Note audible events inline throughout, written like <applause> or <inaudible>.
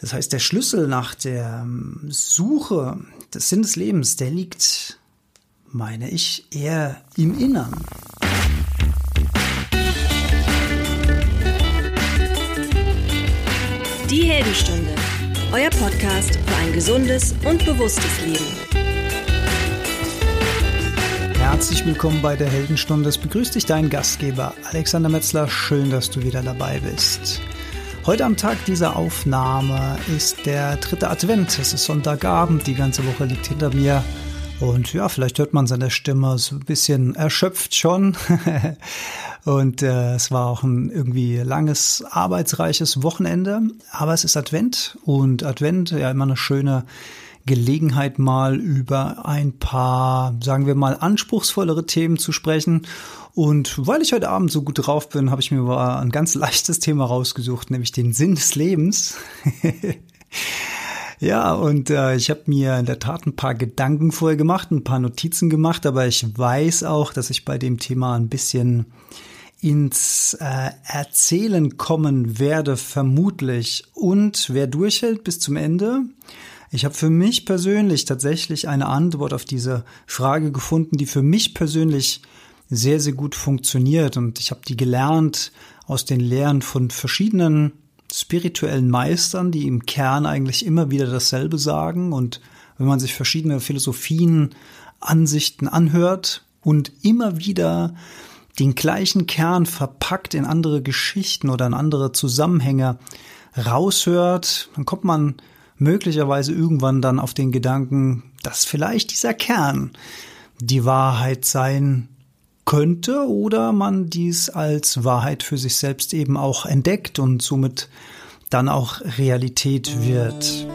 Das heißt, der Schlüssel nach der ähm, Suche des Sinn des Lebens, der liegt, meine ich, eher im Innern. Die Heldenstunde, euer Podcast für ein gesundes und bewusstes Leben. Herzlich willkommen bei der Heldenstunde. Es begrüßt dich dein Gastgeber Alexander Metzler. Schön, dass du wieder dabei bist. Heute am Tag dieser Aufnahme ist der dritte Advent. Es ist Sonntagabend, die ganze Woche liegt hinter mir. Und ja, vielleicht hört man seine Stimme so ein bisschen erschöpft schon. <laughs> und äh, es war auch ein irgendwie langes, arbeitsreiches Wochenende. Aber es ist Advent und Advent, ja, immer eine schöne Gelegenheit, mal über ein paar, sagen wir mal, anspruchsvollere Themen zu sprechen. Und weil ich heute Abend so gut drauf bin, habe ich mir mal ein ganz leichtes Thema rausgesucht, nämlich den Sinn des Lebens. <laughs> ja, und äh, ich habe mir in der Tat ein paar Gedanken vorher gemacht, ein paar Notizen gemacht, aber ich weiß auch, dass ich bei dem Thema ein bisschen ins äh, Erzählen kommen werde, vermutlich. Und wer durchhält bis zum Ende, ich habe für mich persönlich tatsächlich eine Antwort auf diese Frage gefunden, die für mich persönlich sehr, sehr gut funktioniert. Und ich habe die gelernt aus den Lehren von verschiedenen spirituellen Meistern, die im Kern eigentlich immer wieder dasselbe sagen. Und wenn man sich verschiedene Philosophien, Ansichten anhört und immer wieder den gleichen Kern verpackt in andere Geschichten oder in andere Zusammenhänge raushört, dann kommt man möglicherweise irgendwann dann auf den Gedanken, dass vielleicht dieser Kern die Wahrheit sein könnte oder man dies als Wahrheit für sich selbst eben auch entdeckt und somit dann auch Realität wird.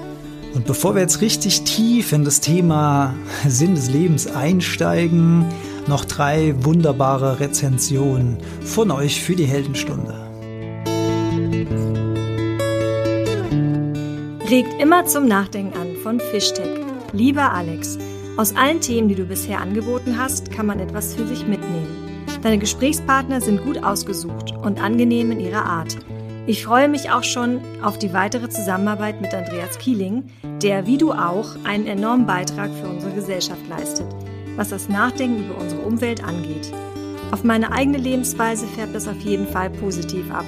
Und bevor wir jetzt richtig tief in das Thema Sinn des Lebens einsteigen, noch drei wunderbare Rezensionen von euch für die Heldenstunde. Regt immer zum Nachdenken an von Fischtech. Lieber Alex, aus allen Themen, die du bisher angeboten hast, kann man etwas für sich mitnehmen. Deine Gesprächspartner sind gut ausgesucht und angenehm in ihrer Art. Ich freue mich auch schon auf die weitere Zusammenarbeit mit Andreas Kieling, der wie du auch einen enormen Beitrag für unsere Gesellschaft leistet, was das Nachdenken über unsere Umwelt angeht. Auf meine eigene Lebensweise färbt es auf jeden Fall positiv ab.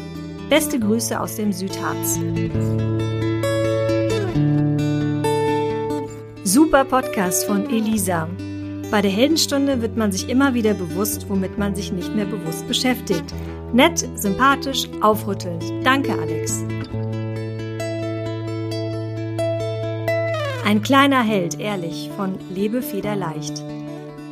Beste Grüße aus dem Südharz. Super Podcast von Elisa. Bei der Heldenstunde wird man sich immer wieder bewusst, womit man sich nicht mehr bewusst beschäftigt. Nett, sympathisch, aufrüttelnd. Danke, Alex. Ein kleiner Held, ehrlich, von Lebe Federleicht.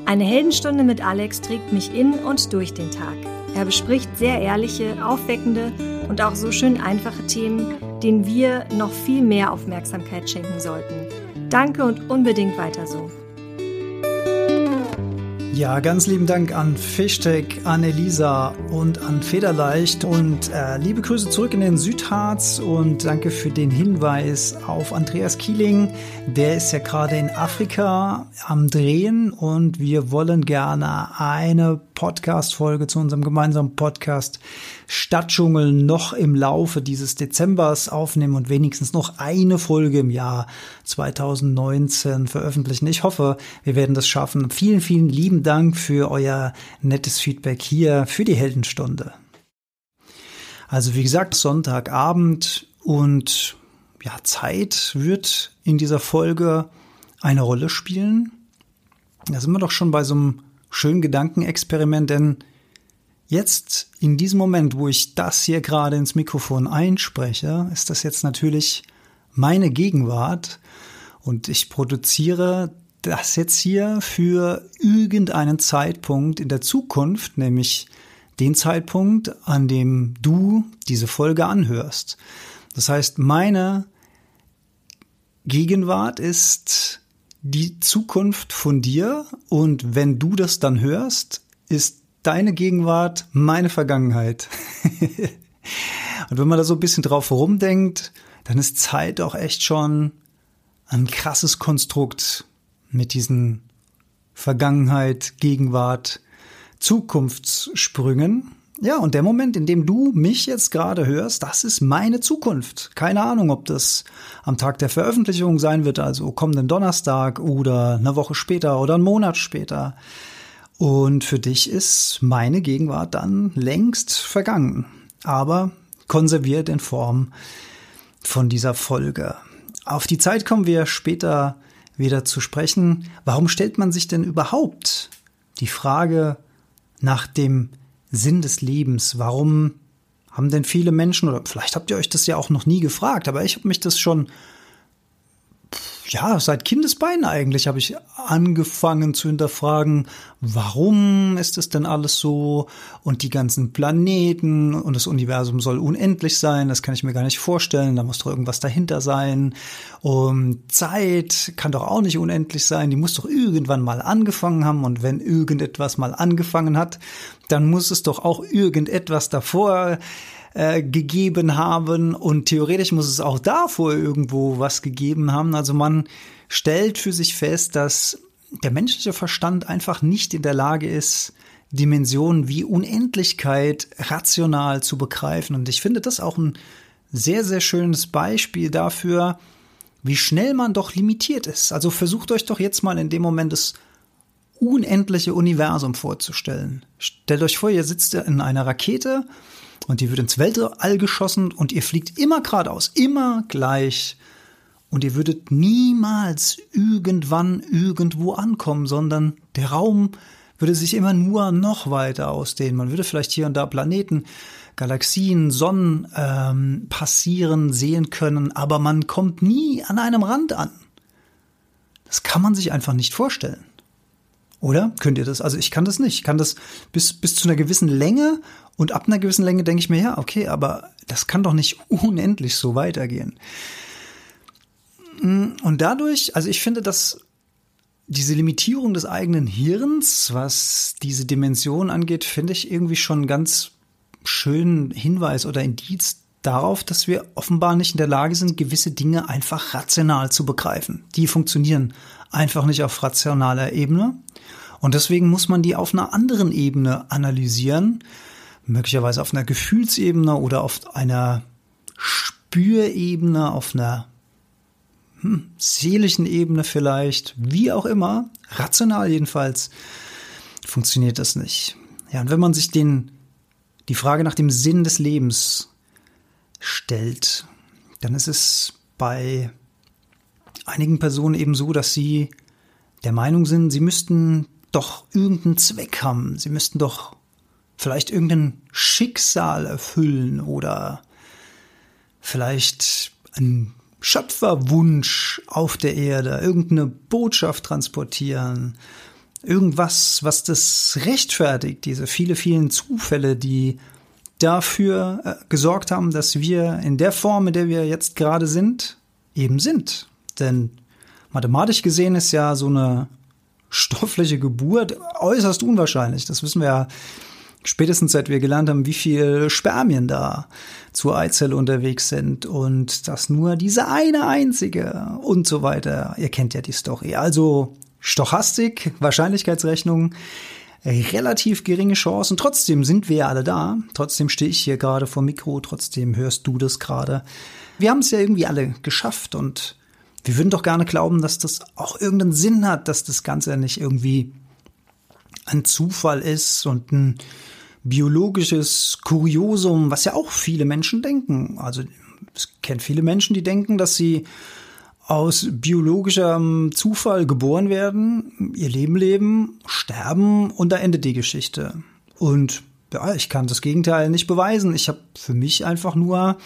Eine Heldenstunde mit Alex trägt mich in und durch den Tag. Er bespricht sehr ehrliche, aufweckende und auch so schön einfache Themen, denen wir noch viel mehr Aufmerksamkeit schenken sollten. Danke und unbedingt weiter so. Ja, ganz lieben Dank an Fischtech, an Elisa und an Federleicht und äh, liebe Grüße zurück in den Südharz und danke für den Hinweis auf Andreas Kieling. Der ist ja gerade in Afrika am Drehen und wir wollen gerne eine Podcast-Folge zu unserem gemeinsamen Podcast Stadtdschungel noch im Laufe dieses Dezembers aufnehmen und wenigstens noch eine Folge im Jahr 2019 veröffentlichen. Ich hoffe, wir werden das schaffen. Vielen, vielen lieben Dank für euer nettes Feedback hier für die Heldenstunde. Also wie gesagt, Sonntagabend und ja, Zeit wird in dieser Folge eine Rolle spielen. Da sind wir doch schon bei so einem schönen Gedankenexperiment, denn Jetzt, in diesem Moment, wo ich das hier gerade ins Mikrofon einspreche, ist das jetzt natürlich meine Gegenwart und ich produziere das jetzt hier für irgendeinen Zeitpunkt in der Zukunft, nämlich den Zeitpunkt, an dem du diese Folge anhörst. Das heißt, meine Gegenwart ist die Zukunft von dir und wenn du das dann hörst, ist deine Gegenwart, meine Vergangenheit. <laughs> und wenn man da so ein bisschen drauf rumdenkt, dann ist Zeit auch echt schon ein krasses Konstrukt mit diesen Vergangenheit, Gegenwart, Zukunftssprüngen. Ja, und der Moment, in dem du mich jetzt gerade hörst, das ist meine Zukunft. Keine Ahnung, ob das am Tag der Veröffentlichung sein wird, also kommenden Donnerstag oder eine Woche später oder einen Monat später. Und für dich ist meine Gegenwart dann längst vergangen, aber konserviert in Form von dieser Folge. Auf die Zeit kommen wir später wieder zu sprechen. Warum stellt man sich denn überhaupt die Frage nach dem Sinn des Lebens? Warum haben denn viele Menschen, oder vielleicht habt ihr euch das ja auch noch nie gefragt, aber ich habe mich das schon ja, seit Kindesbeinen eigentlich habe ich angefangen zu hinterfragen, warum ist es denn alles so und die ganzen Planeten und das Universum soll unendlich sein, das kann ich mir gar nicht vorstellen, da muss doch irgendwas dahinter sein. Und Zeit kann doch auch nicht unendlich sein, die muss doch irgendwann mal angefangen haben und wenn irgendetwas mal angefangen hat, dann muss es doch auch irgendetwas davor äh, gegeben haben und theoretisch muss es auch davor irgendwo was gegeben haben. Also man stellt für sich fest, dass der menschliche Verstand einfach nicht in der Lage ist, Dimensionen wie Unendlichkeit rational zu begreifen. Und ich finde das auch ein sehr, sehr schönes Beispiel dafür, wie schnell man doch limitiert ist. Also versucht euch doch jetzt mal in dem Moment das unendliche Universum vorzustellen. Stellt euch vor, ihr sitzt in einer Rakete und die wird ins Weltall geschossen und ihr fliegt immer geradeaus, immer gleich. Und ihr würdet niemals irgendwann irgendwo ankommen, sondern der Raum würde sich immer nur noch weiter ausdehnen. Man würde vielleicht hier und da Planeten, Galaxien, Sonnen ähm, passieren, sehen können, aber man kommt nie an einem Rand an. Das kann man sich einfach nicht vorstellen. Oder? Könnt ihr das? Also ich kann das nicht. Ich kann das bis, bis zu einer gewissen Länge und ab einer gewissen Länge denke ich mir, ja, okay, aber das kann doch nicht <laughs> unendlich so weitergehen. Und dadurch, also ich finde, dass diese Limitierung des eigenen Hirns, was diese Dimension angeht, finde ich irgendwie schon ganz schönen Hinweis oder Indiz darauf, dass wir offenbar nicht in der Lage sind, gewisse Dinge einfach rational zu begreifen. Die funktionieren einfach nicht auf rationaler Ebene. Und deswegen muss man die auf einer anderen Ebene analysieren, möglicherweise auf einer Gefühlsebene oder auf einer Spürebene, auf einer hm, seelischen Ebene vielleicht, wie auch immer, rational jedenfalls, funktioniert das nicht. Ja, und wenn man sich den, die Frage nach dem Sinn des Lebens stellt, dann ist es bei einigen Personen eben so, dass sie der Meinung sind, sie müssten doch irgendeinen Zweck haben. Sie müssten doch vielleicht irgendein Schicksal erfüllen oder vielleicht ein Schöpferwunsch auf der Erde, irgendeine Botschaft transportieren, irgendwas, was das rechtfertigt, diese viele, vielen Zufälle, die dafür äh, gesorgt haben, dass wir in der Form, in der wir jetzt gerade sind, eben sind. Denn mathematisch gesehen ist ja so eine stoffliche Geburt äußerst unwahrscheinlich. Das wissen wir ja spätestens seit wir gelernt haben, wie viel Spermien da zur Eizelle unterwegs sind und dass nur diese eine einzige und so weiter. Ihr kennt ja die Story. Also Stochastik, Wahrscheinlichkeitsrechnung, relativ geringe Chancen. Trotzdem sind wir ja alle da. Trotzdem stehe ich hier gerade vor Mikro. Trotzdem hörst du das gerade. Wir haben es ja irgendwie alle geschafft und wir würden doch gerne glauben, dass das auch irgendeinen Sinn hat, dass das Ganze nicht irgendwie ein Zufall ist und ein biologisches Kuriosum, was ja auch viele Menschen denken. Also es kennt viele Menschen, die denken, dass sie aus biologischem Zufall geboren werden, ihr Leben leben, sterben und da endet die Geschichte. Und ja, ich kann das Gegenteil nicht beweisen. Ich habe für mich einfach nur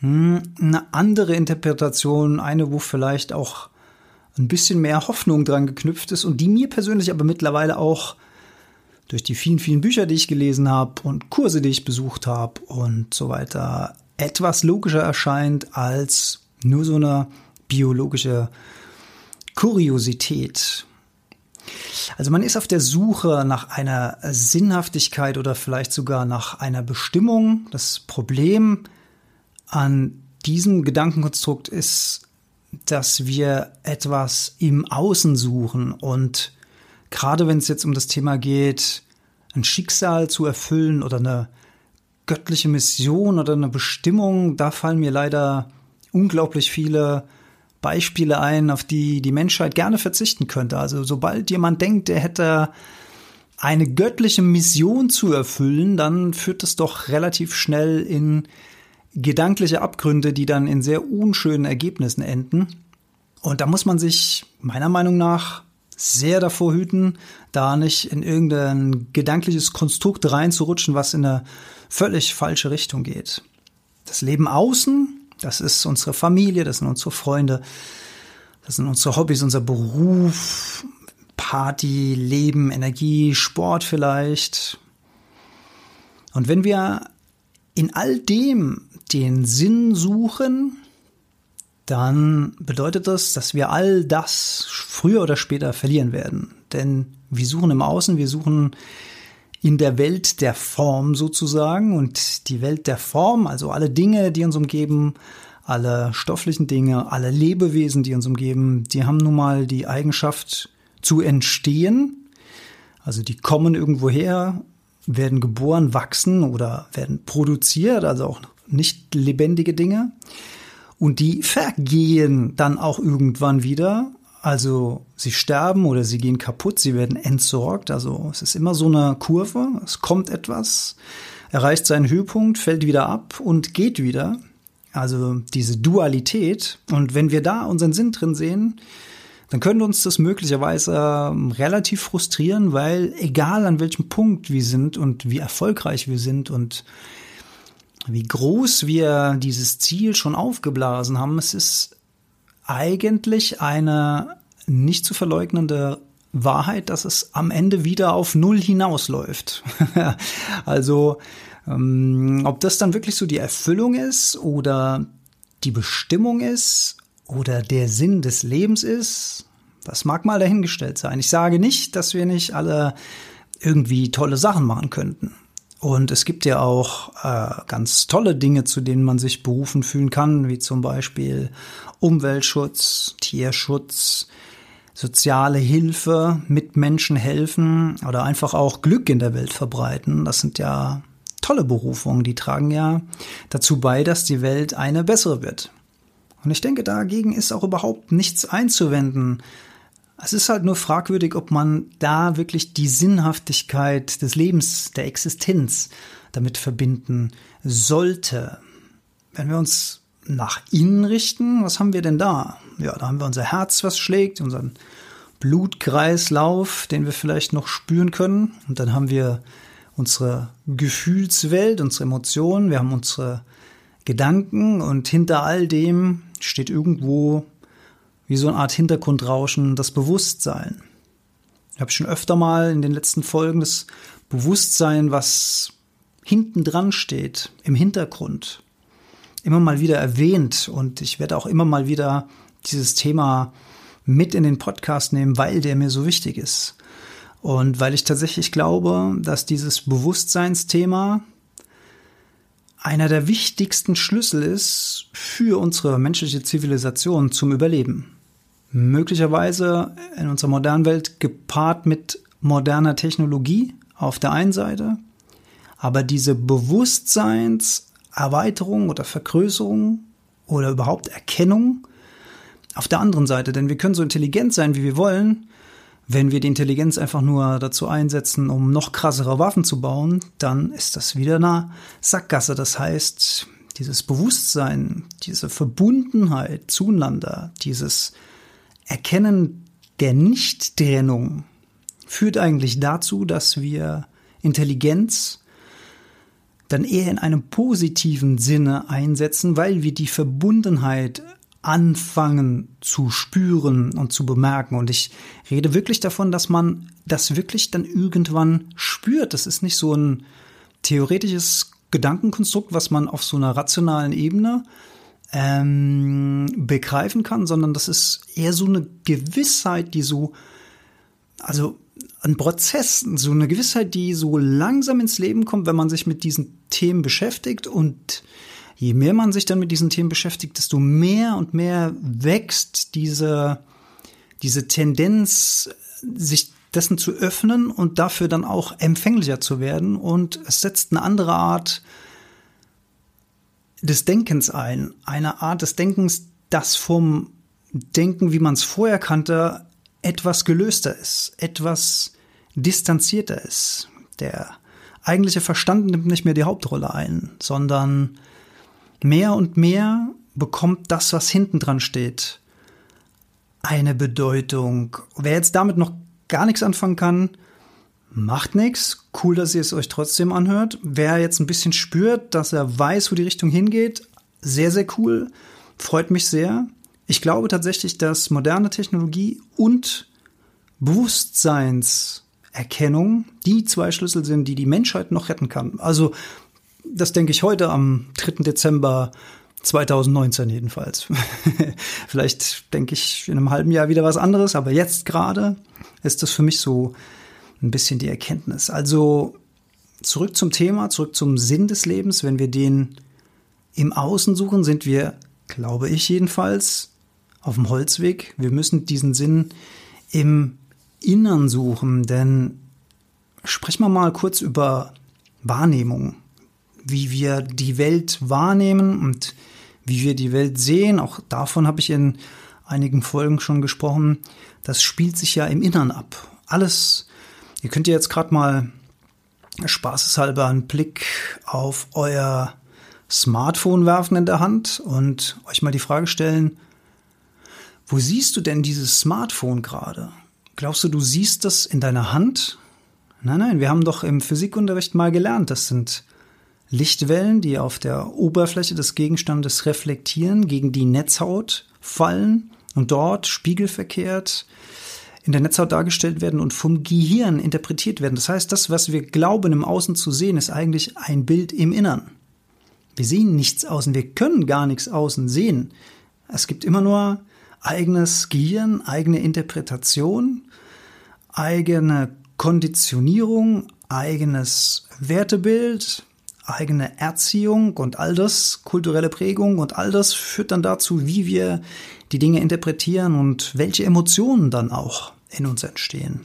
hm, eine andere Interpretation, eine, wo vielleicht auch ein bisschen mehr Hoffnung dran geknüpft ist und die mir persönlich aber mittlerweile auch durch die vielen, vielen Bücher, die ich gelesen habe und Kurse, die ich besucht habe und so weiter, etwas logischer erscheint als nur so eine biologische Kuriosität. Also man ist auf der Suche nach einer Sinnhaftigkeit oder vielleicht sogar nach einer Bestimmung. Das Problem an diesem Gedankenkonstrukt ist, dass wir etwas im Außen suchen und gerade wenn es jetzt um das Thema geht, ein Schicksal zu erfüllen oder eine göttliche Mission oder eine Bestimmung, da fallen mir leider unglaublich viele Beispiele ein, auf die die Menschheit gerne verzichten könnte. Also sobald jemand denkt, er hätte eine göttliche Mission zu erfüllen, dann führt es doch relativ schnell in gedankliche Abgründe, die dann in sehr unschönen Ergebnissen enden. Und da muss man sich meiner Meinung nach sehr davor hüten, da nicht in irgendein gedankliches Konstrukt reinzurutschen, was in eine völlig falsche Richtung geht. Das Leben außen, das ist unsere Familie, das sind unsere Freunde, das sind unsere Hobbys, unser Beruf, Party, Leben, Energie, Sport vielleicht. Und wenn wir in all dem den Sinn suchen, dann bedeutet das, dass wir all das früher oder später verlieren werden. Denn wir suchen im Außen, wir suchen in der Welt der Form sozusagen und die Welt der Form, also alle Dinge, die uns umgeben, alle stofflichen Dinge, alle Lebewesen, die uns umgeben, die haben nun mal die Eigenschaft zu entstehen. Also die kommen irgendwo her, werden geboren, wachsen oder werden produziert, also auch nicht lebendige Dinge. Und die vergehen dann auch irgendwann wieder. Also sie sterben oder sie gehen kaputt, sie werden entsorgt. Also es ist immer so eine Kurve. Es kommt etwas, erreicht seinen Höhepunkt, fällt wieder ab und geht wieder. Also diese Dualität. Und wenn wir da unseren Sinn drin sehen, dann könnte uns das möglicherweise ähm, relativ frustrieren, weil egal an welchem Punkt wir sind und wie erfolgreich wir sind und wie groß wir dieses Ziel schon aufgeblasen haben, es ist eigentlich eine nicht zu verleugnende Wahrheit, dass es am Ende wieder auf Null hinausläuft. <laughs> also ähm, ob das dann wirklich so die Erfüllung ist oder die Bestimmung ist oder der Sinn des Lebens ist, das mag mal dahingestellt sein. Ich sage nicht, dass wir nicht alle irgendwie tolle Sachen machen könnten. Und es gibt ja auch äh, ganz tolle Dinge, zu denen man sich berufen fühlen kann, wie zum Beispiel Umweltschutz, Tierschutz, soziale Hilfe, mit Menschen helfen oder einfach auch Glück in der Welt verbreiten. Das sind ja tolle Berufungen, die tragen ja dazu bei, dass die Welt eine bessere wird. Und ich denke, dagegen ist auch überhaupt nichts einzuwenden. Es ist halt nur fragwürdig, ob man da wirklich die Sinnhaftigkeit des Lebens, der Existenz damit verbinden sollte. Wenn wir uns nach innen richten, was haben wir denn da? Ja, da haben wir unser Herz, was schlägt, unseren Blutkreislauf, den wir vielleicht noch spüren können. Und dann haben wir unsere Gefühlswelt, unsere Emotionen, wir haben unsere Gedanken und hinter all dem steht irgendwo wie so eine Art Hintergrundrauschen das Bewusstsein. Ich habe schon öfter mal in den letzten Folgen das Bewusstsein, was hinten dran steht, im Hintergrund, immer mal wieder erwähnt und ich werde auch immer mal wieder dieses Thema mit in den Podcast nehmen, weil der mir so wichtig ist. Und weil ich tatsächlich glaube, dass dieses Bewusstseinsthema einer der wichtigsten Schlüssel ist für unsere menschliche Zivilisation zum Überleben möglicherweise in unserer modernen Welt gepaart mit moderner Technologie auf der einen Seite, aber diese Bewusstseinserweiterung oder Vergrößerung oder überhaupt Erkennung auf der anderen Seite, denn wir können so intelligent sein, wie wir wollen, wenn wir die Intelligenz einfach nur dazu einsetzen, um noch krassere Waffen zu bauen, dann ist das wieder eine Sackgasse. Das heißt, dieses Bewusstsein, diese Verbundenheit zueinander, dieses Erkennen der Nichttrennung führt eigentlich dazu, dass wir Intelligenz dann eher in einem positiven Sinne einsetzen, weil wir die Verbundenheit anfangen zu spüren und zu bemerken. Und ich rede wirklich davon, dass man das wirklich dann irgendwann spürt. Das ist nicht so ein theoretisches Gedankenkonstrukt, was man auf so einer rationalen Ebene ähm, begreifen kann, sondern das ist eher so eine Gewissheit, die so, also ein Prozess, so eine Gewissheit, die so langsam ins Leben kommt, wenn man sich mit diesen Themen beschäftigt und je mehr man sich dann mit diesen Themen beschäftigt, desto mehr und mehr wächst diese, diese Tendenz, sich dessen zu öffnen und dafür dann auch empfänglicher zu werden. Und es setzt eine andere Art des Denkens ein. Eine Art des Denkens, das vom Denken, wie man es vorher kannte, etwas gelöster ist, etwas distanzierter ist. Der eigentliche Verstand nimmt nicht mehr die Hauptrolle ein, sondern mehr und mehr bekommt das, was hinten dran steht, eine Bedeutung. Wer jetzt damit noch gar nichts anfangen kann, macht nichts. Cool, dass ihr es euch trotzdem anhört. Wer jetzt ein bisschen spürt, dass er weiß, wo die Richtung hingeht, sehr, sehr cool. Freut mich sehr. Ich glaube tatsächlich, dass moderne Technologie und Bewusstseinserkennung die zwei Schlüssel sind, die die Menschheit noch retten kann. Also, das denke ich heute am 3. Dezember 2019 jedenfalls. <laughs> Vielleicht denke ich in einem halben Jahr wieder was anderes, aber jetzt gerade ist das für mich so ein bisschen die Erkenntnis. Also zurück zum Thema, zurück zum Sinn des Lebens. Wenn wir den im Außen suchen, sind wir, glaube ich jedenfalls, auf dem Holzweg. Wir müssen diesen Sinn im Innern suchen, denn sprechen wir mal kurz über Wahrnehmung, wie wir die Welt wahrnehmen und wie wir die Welt sehen. Auch davon habe ich in einigen Folgen schon gesprochen. Das spielt sich ja im Innern ab. Alles, ihr könnt ja jetzt gerade mal spaßeshalber einen Blick auf euer Smartphone werfen in der Hand und euch mal die Frage stellen, wo siehst du denn dieses Smartphone gerade? Glaubst du, du siehst das in deiner Hand? Nein, nein, wir haben doch im Physikunterricht mal gelernt, das sind Lichtwellen, die auf der Oberfläche des Gegenstandes reflektieren, gegen die Netzhaut fallen und dort spiegelverkehrt in der Netzhaut dargestellt werden und vom Gehirn interpretiert werden. Das heißt, das, was wir glauben im Außen zu sehen, ist eigentlich ein Bild im Innern. Wir sehen nichts außen, wir können gar nichts außen sehen. Es gibt immer nur eigenes Gehirn, eigene Interpretation, eigene Konditionierung, eigenes Wertebild, eigene Erziehung und all das, kulturelle Prägung und all das führt dann dazu, wie wir die Dinge interpretieren und welche Emotionen dann auch in uns entstehen.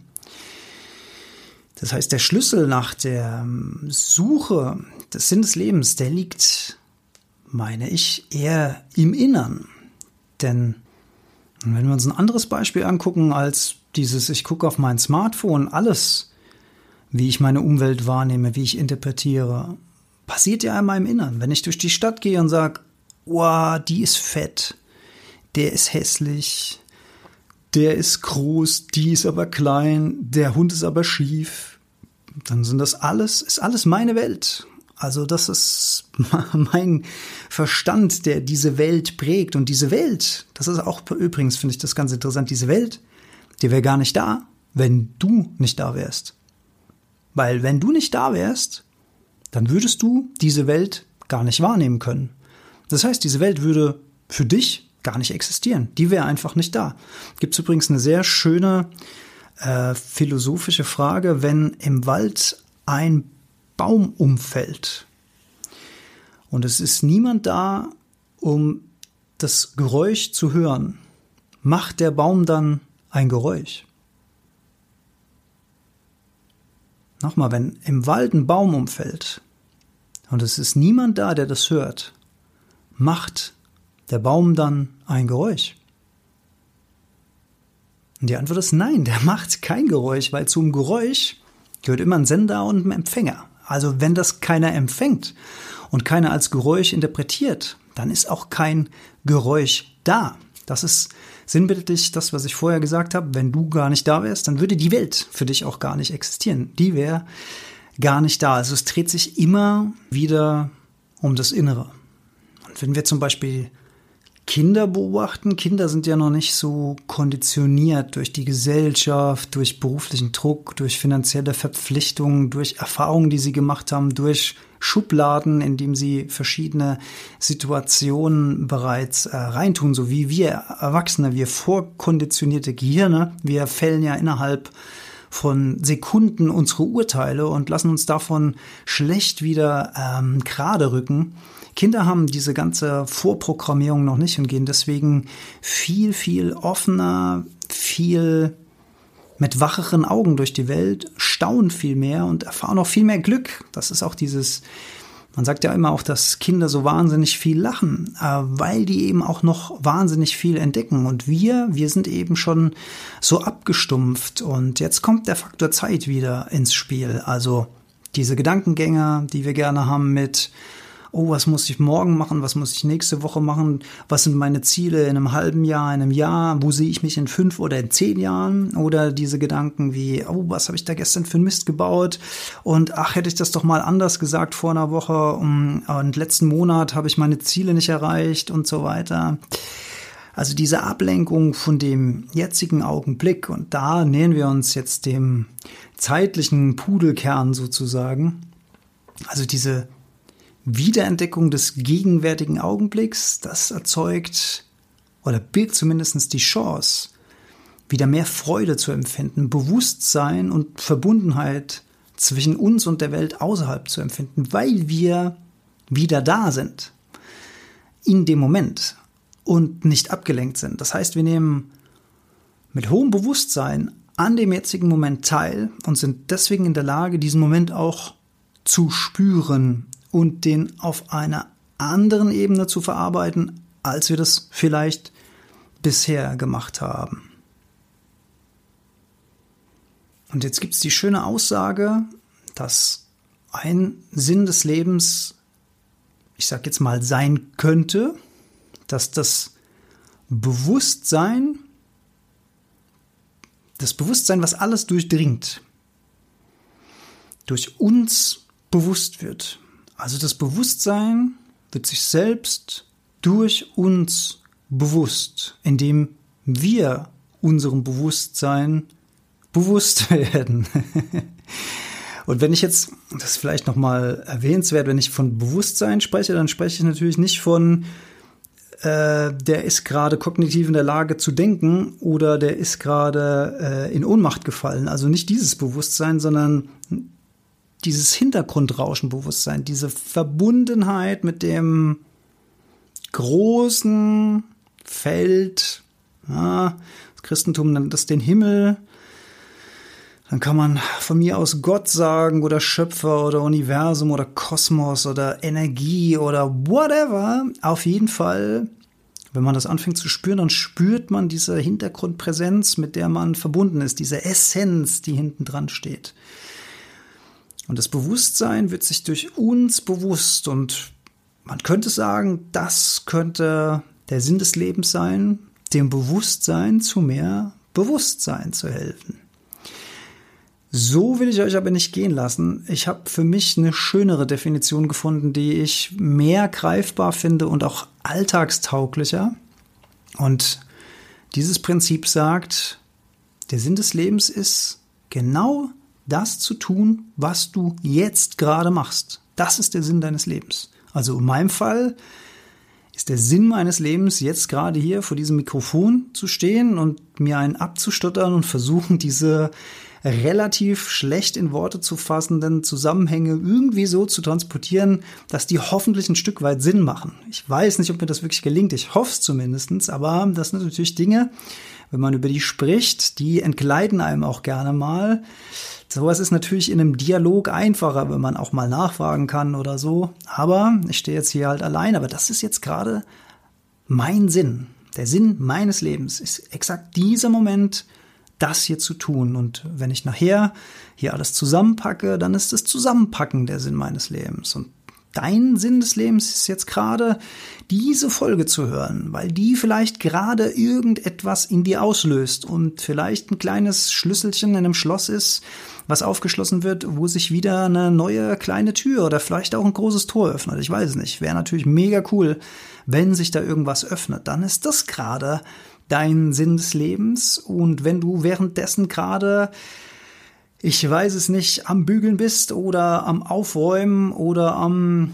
Das heißt, der Schlüssel nach der ähm, Suche des Sinn des Lebens, der liegt, meine ich, eher im Innern. Denn wenn wir uns ein anderes Beispiel angucken als dieses, ich gucke auf mein Smartphone, alles, wie ich meine Umwelt wahrnehme, wie ich interpretiere, passiert ja einmal im Innern. Wenn ich durch die Stadt gehe und sage, wow, die ist fett, der ist hässlich, der ist groß, die ist aber klein, der Hund ist aber schief, dann sind das alles, ist alles meine Welt. Also das ist <laughs> mein Verstand, der diese Welt prägt. Und diese Welt, das ist auch übrigens, finde ich das ganz interessant, diese Welt, die wäre gar nicht da, wenn du nicht da wärst. Weil wenn du nicht da wärst, dann würdest du diese Welt gar nicht wahrnehmen können. Das heißt, diese Welt würde für dich gar nicht existieren. Die wäre einfach nicht da. Gibt es übrigens eine sehr schöne äh, philosophische Frage, wenn im Wald ein Baum umfällt und es ist niemand da, um das Geräusch zu hören, macht der Baum dann ein Geräusch? Nochmal, wenn im Wald ein Baum umfällt und es ist niemand da, der das hört, macht der Baum dann ein Geräusch? Und die Antwort ist nein, der <laughs> macht kein Geräusch, weil zum Geräusch gehört immer ein Sender und ein Empfänger. Also wenn das keiner empfängt und keiner als Geräusch interpretiert, dann ist auch kein Geräusch da. Das ist sinnbildlich das, was ich vorher gesagt habe. Wenn du gar nicht da wärst, dann würde die Welt für dich auch gar nicht existieren. Die wäre gar nicht da. Also es dreht sich immer wieder um das Innere. Und wenn wir zum Beispiel Kinder beobachten. Kinder sind ja noch nicht so konditioniert durch die Gesellschaft, durch beruflichen Druck, durch finanzielle Verpflichtungen, durch Erfahrungen, die sie gemacht haben, durch Schubladen, in dem sie verschiedene Situationen bereits äh, reintun, so wie wir Erwachsene, wir vorkonditionierte Gehirne, wir fällen ja innerhalb von Sekunden unsere Urteile und lassen uns davon schlecht wieder ähm, gerade rücken. Kinder haben diese ganze Vorprogrammierung noch nicht und gehen deswegen viel, viel offener, viel mit wacheren Augen durch die Welt, staunen viel mehr und erfahren auch viel mehr Glück. Das ist auch dieses, man sagt ja immer auch, dass Kinder so wahnsinnig viel lachen, äh, weil die eben auch noch wahnsinnig viel entdecken. Und wir, wir sind eben schon so abgestumpft. Und jetzt kommt der Faktor Zeit wieder ins Spiel. Also diese Gedankengänge, die wir gerne haben mit, oh, was muss ich morgen machen, was muss ich nächste Woche machen, was sind meine Ziele in einem halben Jahr, in einem Jahr, wo sehe ich mich in fünf oder in zehn Jahren oder diese Gedanken wie, oh, was habe ich da gestern für einen Mist gebaut und ach, hätte ich das doch mal anders gesagt vor einer Woche und letzten Monat habe ich meine Ziele nicht erreicht und so weiter. Also diese Ablenkung von dem jetzigen Augenblick und da nähern wir uns jetzt dem zeitlichen Pudelkern sozusagen. Also diese Wiederentdeckung des gegenwärtigen Augenblicks, das erzeugt oder birgt zumindest die Chance, wieder mehr Freude zu empfinden, Bewusstsein und Verbundenheit zwischen uns und der Welt außerhalb zu empfinden, weil wir wieder da sind. In dem Moment und nicht abgelenkt sind. Das heißt, wir nehmen mit hohem Bewusstsein an dem jetzigen Moment teil und sind deswegen in der Lage, diesen Moment auch zu spüren, und den auf einer anderen Ebene zu verarbeiten, als wir das vielleicht bisher gemacht haben. Und jetzt gibt es die schöne Aussage, dass ein Sinn des Lebens, ich sage jetzt mal, sein könnte, dass das Bewusstsein, das Bewusstsein, was alles durchdringt, durch uns bewusst wird. Also das Bewusstsein wird sich selbst durch uns bewusst, indem wir unserem Bewusstsein bewusst <laughs> werden. Und wenn ich jetzt, das ist vielleicht nochmal erwähnenswert, wenn ich von Bewusstsein spreche, dann spreche ich natürlich nicht von, äh, der ist gerade kognitiv in der Lage zu denken oder der ist gerade äh, in Ohnmacht gefallen. Also nicht dieses Bewusstsein, sondern dieses Hintergrundrauschenbewusstsein, diese Verbundenheit mit dem großen Feld, ja, das Christentum nennt das den Himmel, dann kann man von mir aus Gott sagen oder Schöpfer oder Universum oder Kosmos oder Energie oder whatever. Auf jeden Fall, wenn man das anfängt zu spüren, dann spürt man diese Hintergrundpräsenz, mit der man verbunden ist, diese Essenz, die hinten dran steht. Und das Bewusstsein wird sich durch uns bewusst und man könnte sagen, das könnte der Sinn des Lebens sein, dem Bewusstsein zu mehr Bewusstsein zu helfen. So will ich euch aber nicht gehen lassen. Ich habe für mich eine schönere Definition gefunden, die ich mehr greifbar finde und auch alltagstauglicher. Und dieses Prinzip sagt, der Sinn des Lebens ist genau das zu tun, was du jetzt gerade machst. Das ist der Sinn deines Lebens. Also in meinem Fall ist der Sinn meines Lebens jetzt gerade hier vor diesem Mikrofon zu stehen und mir einen abzustottern und versuchen, diese relativ schlecht in Worte zu fassenden Zusammenhänge irgendwie so zu transportieren, dass die hoffentlich ein Stück weit Sinn machen. Ich weiß nicht, ob mir das wirklich gelingt. Ich hoffe es zumindestens, aber das sind natürlich Dinge, wenn man über die spricht, die entgleiten einem auch gerne mal. Sowas ist natürlich in einem Dialog einfacher, wenn man auch mal nachfragen kann oder so. Aber ich stehe jetzt hier halt allein, aber das ist jetzt gerade mein Sinn. Der Sinn meines Lebens ist exakt dieser Moment, das hier zu tun. Und wenn ich nachher hier alles zusammenpacke, dann ist das Zusammenpacken der Sinn meines Lebens. Und dein Sinn des Lebens ist jetzt gerade diese Folge zu hören, weil die vielleicht gerade irgendetwas in dir auslöst und vielleicht ein kleines Schlüsselchen in einem Schloss ist, was aufgeschlossen wird, wo sich wieder eine neue kleine Tür oder vielleicht auch ein großes Tor öffnet. Ich weiß es nicht. Wäre natürlich mega cool, wenn sich da irgendwas öffnet. Dann ist das gerade dein Sinn des Lebens und wenn du währenddessen gerade ich weiß es nicht, am Bügeln bist oder am Aufräumen oder am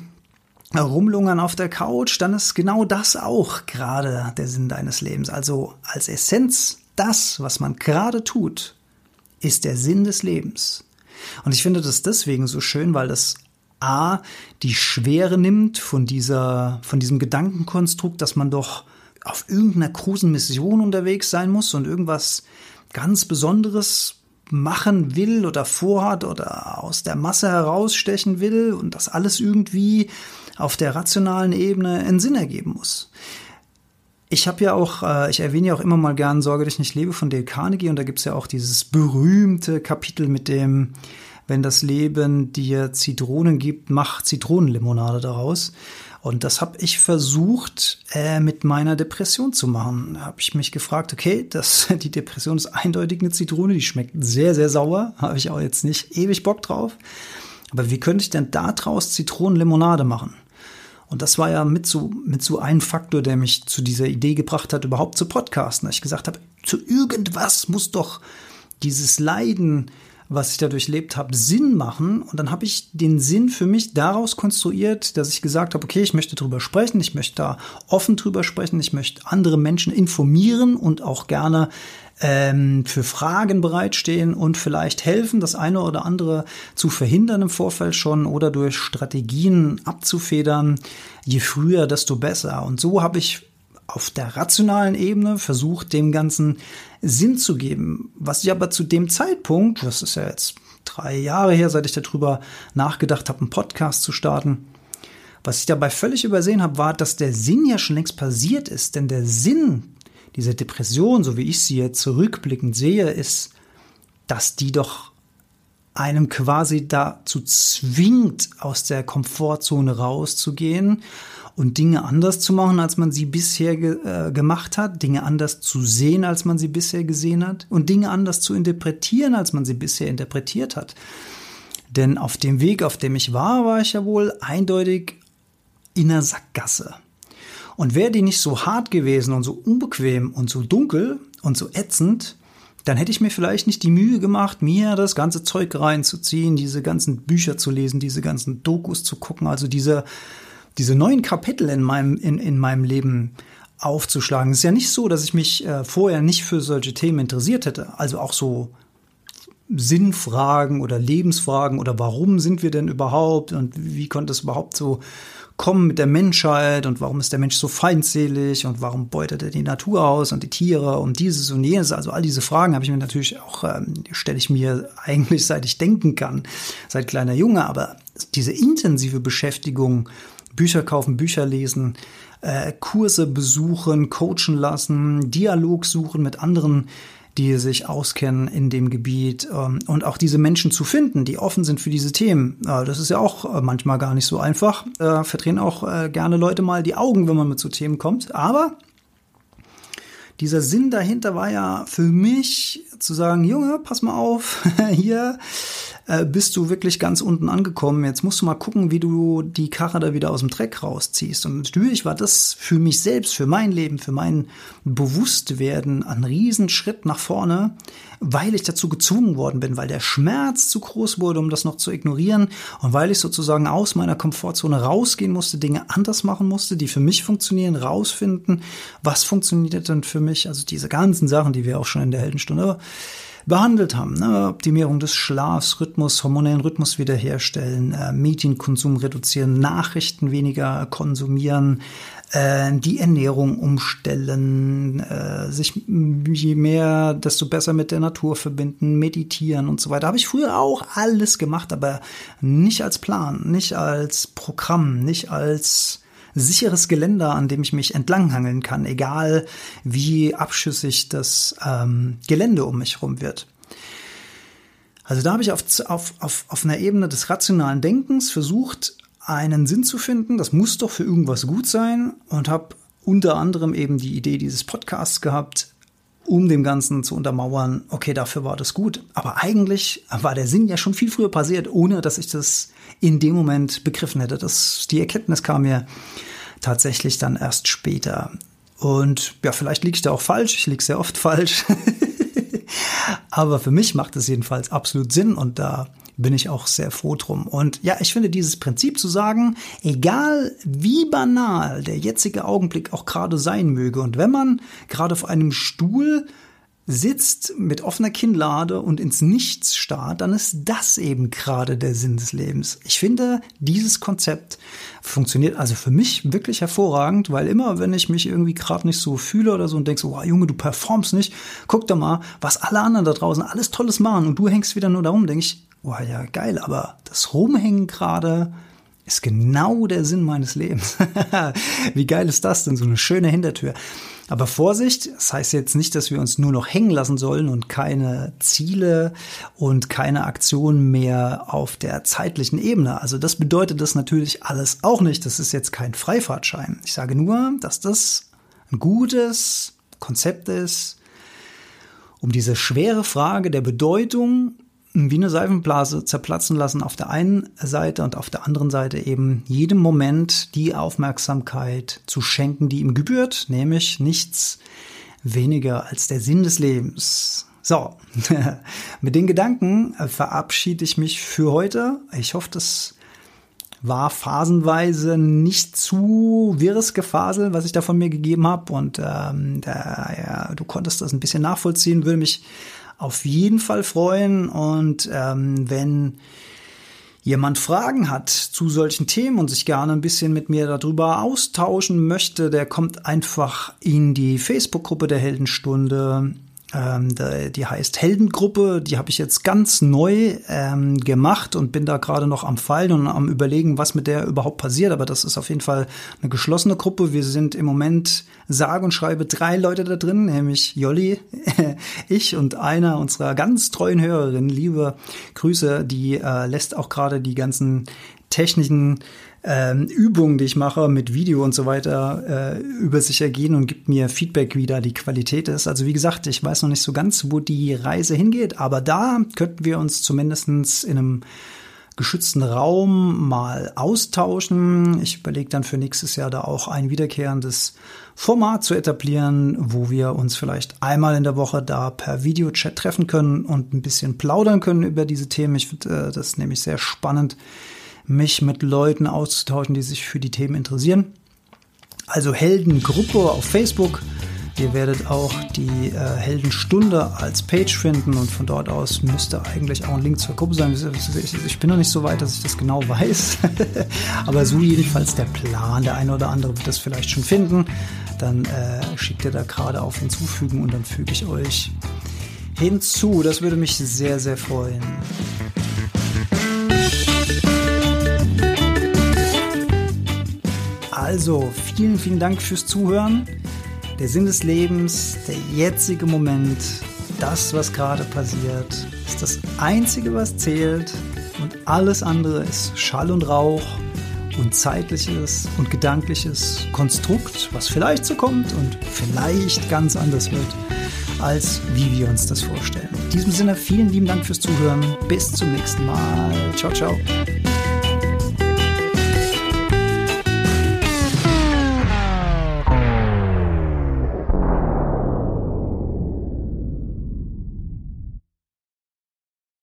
Rumlungern auf der Couch, dann ist genau das auch gerade der Sinn deines Lebens. Also als Essenz das, was man gerade tut, ist der Sinn des Lebens. Und ich finde das deswegen so schön, weil das A, die Schwere nimmt von dieser, von diesem Gedankenkonstrukt, dass man doch auf irgendeiner großen Mission unterwegs sein muss und irgendwas ganz Besonderes machen will oder vorhat oder aus der Masse herausstechen will und das alles irgendwie auf der rationalen Ebene einen Sinn ergeben muss. Ich habe ja auch, äh, ich erwähne ja auch immer mal gern Sorge dich nicht lebe von Dale Carnegie und da gibt's ja auch dieses berühmte Kapitel mit dem, wenn das Leben dir Zitronen gibt, mach Zitronenlimonade daraus. Und das habe ich versucht äh, mit meiner Depression zu machen. Da habe ich mich gefragt, okay, das, <laughs> die Depression ist eindeutig eine Zitrone, die schmeckt sehr, sehr sauer, habe ich auch jetzt nicht ewig Bock drauf. Aber wie könnte ich denn daraus Zitronenlimonade machen? Und das war ja mit so, mit so ein Faktor, der mich zu dieser Idee gebracht hat, überhaupt zu podcasten. Dass ich gesagt habe, zu irgendwas muss doch dieses Leiden, was ich da durchlebt habe, Sinn machen. Und dann habe ich den Sinn für mich daraus konstruiert, dass ich gesagt habe, okay, ich möchte drüber sprechen, ich möchte da offen drüber sprechen, ich möchte andere Menschen informieren und auch gerne ähm, für Fragen bereitstehen und vielleicht helfen, das eine oder andere zu verhindern im Vorfeld schon oder durch Strategien abzufedern. Je früher, desto besser. Und so habe ich auf der rationalen Ebene versucht, dem Ganzen Sinn zu geben. Was ich aber zu dem Zeitpunkt, das ist ja jetzt drei Jahre her, seit ich darüber nachgedacht habe, einen Podcast zu starten, was ich dabei völlig übersehen habe, war, dass der Sinn ja schon längst passiert ist. Denn der Sinn dieser Depression, so wie ich sie jetzt zurückblickend sehe, ist, dass die doch einem quasi dazu zwingt, aus der Komfortzone rauszugehen und Dinge anders zu machen, als man sie bisher ge äh, gemacht hat, Dinge anders zu sehen, als man sie bisher gesehen hat und Dinge anders zu interpretieren, als man sie bisher interpretiert hat. Denn auf dem Weg, auf dem ich war, war ich ja wohl eindeutig in der Sackgasse. Und wäre die nicht so hart gewesen und so unbequem und so dunkel und so ätzend, dann hätte ich mir vielleicht nicht die Mühe gemacht, mir das ganze Zeug reinzuziehen, diese ganzen Bücher zu lesen, diese ganzen Dokus zu gucken, also diese diese neuen Kapitel in meinem, in, in meinem Leben aufzuschlagen. Es ist ja nicht so, dass ich mich äh, vorher nicht für solche Themen interessiert hätte. Also auch so Sinnfragen oder Lebensfragen oder warum sind wir denn überhaupt und wie konnte es überhaupt so kommen mit der Menschheit und warum ist der Mensch so feindselig und warum beutet er die Natur aus und die Tiere und dieses und jenes. Also all diese Fragen habe ich mir natürlich auch, ähm, stelle ich mir <laughs> eigentlich seit ich denken kann, seit kleiner Junge, aber diese intensive Beschäftigung Bücher kaufen, Bücher lesen, äh, Kurse besuchen, coachen lassen, Dialog suchen mit anderen, die sich auskennen in dem Gebiet ähm, und auch diese Menschen zu finden, die offen sind für diese Themen. Äh, das ist ja auch äh, manchmal gar nicht so einfach. Äh, verdrehen auch äh, gerne Leute mal die Augen, wenn man mit so Themen kommt. Aber dieser Sinn dahinter war ja für mich zu sagen, Junge, pass mal auf, <laughs> hier äh, bist du wirklich ganz unten angekommen. Jetzt musst du mal gucken, wie du die Karre da wieder aus dem Dreck rausziehst. Und natürlich war das für mich selbst, für mein Leben, für mein Bewusstwerden ein Riesenschritt nach vorne, weil ich dazu gezwungen worden bin, weil der Schmerz zu groß wurde, um das noch zu ignorieren und weil ich sozusagen aus meiner Komfortzone rausgehen musste, Dinge anders machen musste, die für mich funktionieren, rausfinden, was funktioniert denn für mich. Also diese ganzen Sachen, die wir auch schon in der Heldenstunde behandelt haben. Ne? Optimierung des Schlafs, Rhythmus, hormonellen Rhythmus wiederherstellen, äh, Medienkonsum reduzieren, Nachrichten weniger konsumieren, äh, die Ernährung umstellen, äh, sich je mehr, desto besser mit der Natur verbinden, meditieren und so weiter. Habe ich früher auch alles gemacht, aber nicht als Plan, nicht als Programm, nicht als sicheres Geländer, an dem ich mich entlanghangeln kann, egal wie abschüssig das ähm, Gelände um mich herum wird. Also da habe ich auf, auf, auf, auf einer Ebene des rationalen Denkens versucht, einen Sinn zu finden. Das muss doch für irgendwas gut sein und habe unter anderem eben die Idee dieses Podcasts gehabt, um dem Ganzen zu untermauern, okay, dafür war das gut. Aber eigentlich war der Sinn ja schon viel früher passiert, ohne dass ich das in dem Moment begriffen hätte. Das, die Erkenntnis kam mir tatsächlich dann erst später. Und ja, vielleicht liege ich da auch falsch, ich liege sehr oft <laughs> falsch. Aber für mich macht es jedenfalls absolut Sinn und da bin ich auch sehr froh drum. Und ja, ich finde dieses Prinzip zu sagen, egal wie banal der jetzige Augenblick auch gerade sein möge und wenn man gerade auf einem Stuhl sitzt mit offener Kinnlade und ins Nichts starrt, dann ist das eben gerade der Sinn des Lebens. Ich finde, dieses Konzept funktioniert also für mich wirklich hervorragend, weil immer, wenn ich mich irgendwie gerade nicht so fühle oder so und denke so, wow, Junge, du performst nicht, guck doch mal, was alle anderen da draußen alles Tolles machen und du hängst wieder nur darum, denke ich, wow, ja, geil, aber das Rumhängen gerade, ist genau der Sinn meines Lebens. <laughs> Wie geil ist das denn? So eine schöne Hintertür. Aber Vorsicht, das heißt jetzt nicht, dass wir uns nur noch hängen lassen sollen und keine Ziele und keine Aktionen mehr auf der zeitlichen Ebene. Also das bedeutet das natürlich alles auch nicht. Das ist jetzt kein Freifahrtschein. Ich sage nur, dass das ein gutes Konzept ist, um diese schwere Frage der Bedeutung wie eine Seifenblase zerplatzen lassen auf der einen Seite und auf der anderen Seite eben jedem Moment die Aufmerksamkeit zu schenken, die ihm gebührt, nämlich nichts weniger als der Sinn des Lebens. So, <laughs> mit den Gedanken verabschiede ich mich für heute. Ich hoffe, das war phasenweise nicht zu wirres Gefasel, was ich da von mir gegeben habe. Und ähm, der, ja, du konntest das ein bisschen nachvollziehen, würde mich auf jeden Fall freuen. Und ähm, wenn jemand Fragen hat zu solchen Themen und sich gerne ein bisschen mit mir darüber austauschen möchte, der kommt einfach in die Facebook-Gruppe der Heldenstunde. Ähm, die heißt Heldengruppe, die habe ich jetzt ganz neu ähm, gemacht und bin da gerade noch am Fallen und am überlegen, was mit der überhaupt passiert. Aber das ist auf jeden Fall eine geschlossene Gruppe. Wir sind im Moment sage und schreibe drei Leute da drin, nämlich Jolli, <laughs> ich und einer unserer ganz treuen Hörerinnen, liebe Grüße, die äh, lässt auch gerade die ganzen technischen ähm, Übungen, die ich mache mit Video und so weiter, äh, über sich ergehen und gibt mir Feedback, wie da die Qualität ist. Also wie gesagt, ich weiß noch nicht so ganz, wo die Reise hingeht, aber da könnten wir uns zumindestens in einem geschützten Raum mal austauschen. Ich überlege dann für nächstes Jahr da auch ein wiederkehrendes Format zu etablieren, wo wir uns vielleicht einmal in der Woche da per Videochat treffen können und ein bisschen plaudern können über diese Themen. Ich finde äh, das nämlich sehr spannend, mich mit Leuten auszutauschen, die sich für die Themen interessieren. Also Heldengruppe auf Facebook. Ihr werdet auch die äh, Heldenstunde als Page finden und von dort aus müsste eigentlich auch ein Link zur Gruppe sein. Ich, ich bin noch nicht so weit, dass ich das genau <laughs> weiß, aber so jedenfalls der Plan. Der eine oder andere wird das vielleicht schon finden. Dann äh, schickt ihr da gerade auf hinzufügen und dann füge ich euch hinzu. Das würde mich sehr, sehr freuen. Also, vielen, vielen Dank fürs Zuhören. Der Sinn des Lebens, der jetzige Moment, das, was gerade passiert, ist das Einzige, was zählt. Und alles andere ist Schall und Rauch und zeitliches und gedankliches Konstrukt, was vielleicht so kommt und vielleicht ganz anders wird, als wie wir uns das vorstellen. In diesem Sinne, vielen lieben Dank fürs Zuhören. Bis zum nächsten Mal. Ciao, ciao.